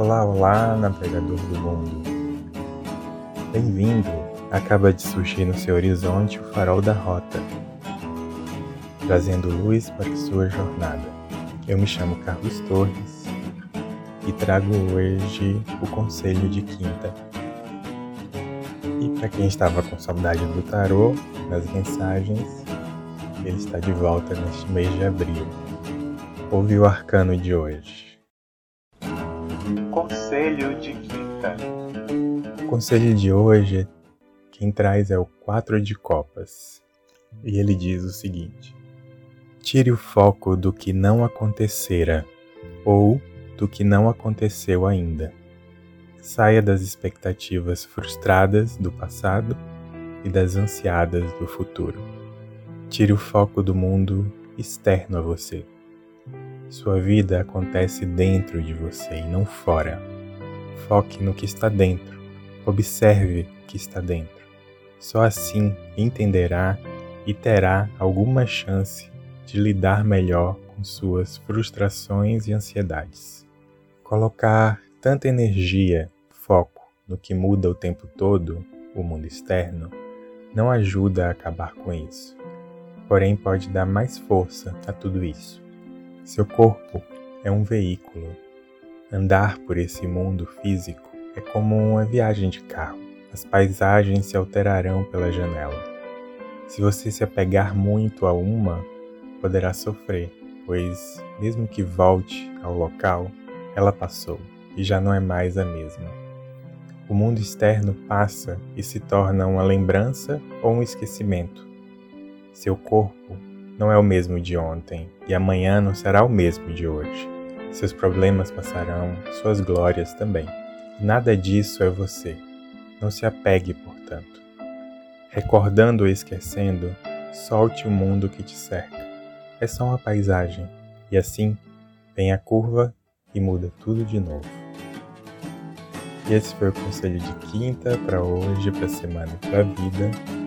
Olá, olá, navegador do mundo. Bem-vindo. Acaba de surgir no seu horizonte o farol da rota, trazendo luz para sua jornada. Eu me chamo Carlos Torres e trago hoje o conselho de quinta. E para quem estava com saudade do tarô, nas mensagens, ele está de volta neste mês de abril. Ouve o arcano de hoje. Conselho de Quinta. O conselho de hoje, quem traz é o Quatro de Copas. E ele diz o seguinte: Tire o foco do que não acontecera ou do que não aconteceu ainda. Saia das expectativas frustradas do passado e das ansiadas do futuro. Tire o foco do mundo externo a você. Sua vida acontece dentro de você e não fora. Foque no que está dentro. Observe o que está dentro. Só assim entenderá e terá alguma chance de lidar melhor com suas frustrações e ansiedades. Colocar tanta energia, foco no que muda o tempo todo, o mundo externo, não ajuda a acabar com isso. Porém, pode dar mais força a tudo isso. Seu corpo é um veículo. Andar por esse mundo físico é como uma viagem de carro. As paisagens se alterarão pela janela. Se você se apegar muito a uma, poderá sofrer, pois, mesmo que volte ao local, ela passou e já não é mais a mesma. O mundo externo passa e se torna uma lembrança ou um esquecimento. Seu corpo não é o mesmo de ontem e amanhã não será o mesmo de hoje. Seus problemas passarão, suas glórias também. Nada disso é você. Não se apegue, portanto. Recordando ou esquecendo, solte o mundo que te cerca. É só uma paisagem, e assim vem a curva e muda tudo de novo. E esse foi o conselho de quinta para hoje, para a semana e para a vida.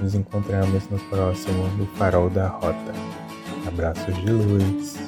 Nos encontramos no próximo do Farol da Rota. Abraços de luz.